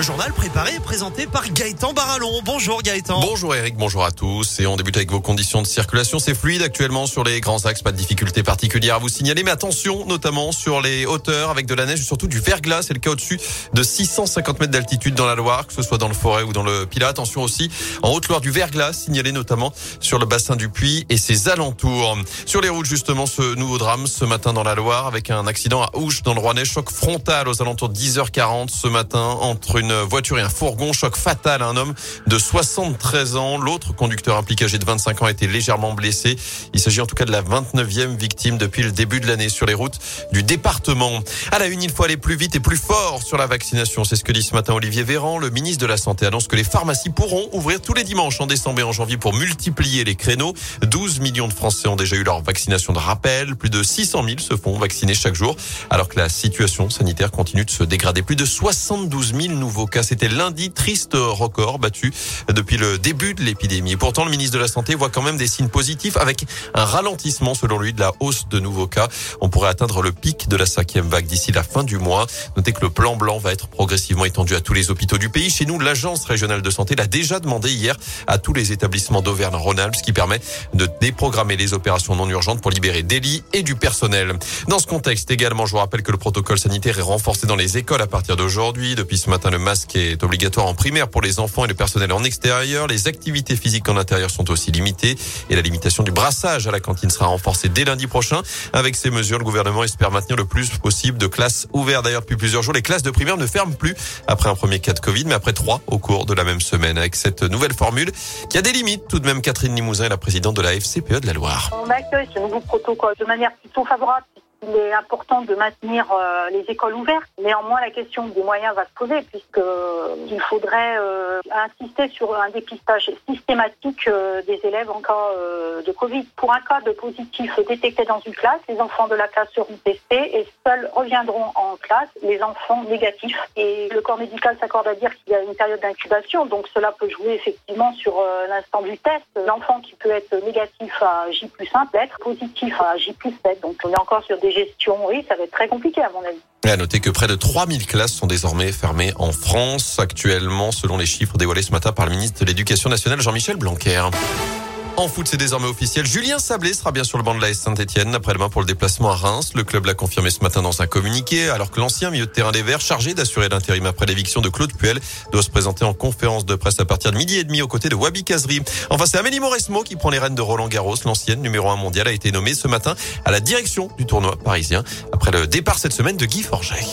Le journal préparé et présenté par Gaëtan Barallon. Bonjour Gaëtan. Bonjour Eric, bonjour à tous. Et on débute avec vos conditions de circulation. C'est fluide actuellement sur les grands axes, pas de difficultés particulières à vous signaler. Mais attention, notamment sur les hauteurs avec de la neige, surtout du verglas. C'est le cas au-dessus de 650 mètres d'altitude dans la Loire, que ce soit dans le forêt ou dans le Pilat. Attention aussi en Haute-Loire du verglas, signalé notamment sur le bassin du Puy et ses alentours. Sur les routes, justement, ce nouveau drame ce matin dans la Loire avec un accident à Ouche dans le Rouennais. Choc frontal aux alentours de 10h40 ce matin entre une voiture et un fourgon. Choc fatal à un homme de 73 ans. L'autre conducteur impliqué âgé de 25 ans a été légèrement blessé. Il s'agit en tout cas de la 29e victime depuis le début de l'année sur les routes du département. À la une, il faut aller plus vite et plus fort sur la vaccination. C'est ce que dit ce matin Olivier Véran. Le ministre de la Santé annonce que les pharmacies pourront ouvrir tous les dimanches en décembre et en janvier pour multiplier les créneaux. 12 millions de Français ont déjà eu leur vaccination de rappel. Plus de 600 000 se font vacciner chaque jour alors que la situation sanitaire continue de se dégrader. Plus de 72 000 nouveaux cas. C'était lundi, triste record battu depuis le début de l'épidémie. Pourtant, le ministre de la Santé voit quand même des signes positifs avec un ralentissement, selon lui, de la hausse de nouveaux cas. On pourrait atteindre le pic de la cinquième vague d'ici la fin du mois. Notez que le plan blanc va être progressivement étendu à tous les hôpitaux du pays. Chez nous, l'agence régionale de santé l'a déjà demandé hier à tous les établissements d'Auvergne-Rhône-Alpes, ce qui permet de déprogrammer les opérations non urgentes pour libérer des lits et du personnel. Dans ce contexte également, je vous rappelle que le protocole sanitaire est renforcé dans les écoles à partir d'aujourd'hui. Depuis ce matin, le masque est obligatoire en primaire pour les enfants et le personnel en extérieur. Les activités physiques en intérieur sont aussi limitées et la limitation du brassage à la cantine sera renforcée dès lundi prochain. Avec ces mesures, le gouvernement espère maintenir le plus possible de classes ouvertes. D'ailleurs, depuis plusieurs jours, les classes de primaire ne ferment plus après un premier cas de Covid, mais après trois au cours de la même semaine. Avec cette nouvelle formule qui a des limites, tout de même, Catherine Limousin est la présidente de la FCPE de la Loire. On accueille ce nouveau protocole de manière plutôt favorable il est important de maintenir euh, les écoles ouvertes. Néanmoins, la question des moyens va se poser puisque euh, il faudrait euh, insister sur un dépistage systématique des élèves en cas de Covid. Pour un cas de positif détecté dans une classe, les enfants de la classe seront testés et seuls reviendront en classe les enfants négatifs. Et le corps médical s'accorde à dire qu'il y a une période d'incubation, donc cela peut jouer effectivement sur l'instant du test. L'enfant qui peut être négatif à J plus 1 peut être positif à J plus 7. Donc on est encore sur des gestion, oui, ça va être très compliqué à mon avis. Et à noter que près de 3000 classes sont désormais fermées en France actuellement, selon les chiffres dévoilés ce matin par le ministre de l'Éducation nationale Jean-Michel Blanquer. En foot, c'est désormais officiel. Julien Sablé sera bien sur le banc de la Saint-Etienne après-demain pour le déplacement à Reims. Le club l'a confirmé ce matin dans un communiqué, alors que l'ancien milieu de terrain des Verts, chargé d'assurer l'intérim après l'éviction de Claude Puel, doit se présenter en conférence de presse à partir de midi et demi aux côtés de Wabi Kazri. Enfin, c'est Amélie Mauresmo qui prend les rênes de Roland Garros. L'ancienne numéro un mondial a été nommée ce matin à la direction du tournoi parisien après le départ cette semaine de Guy Forget.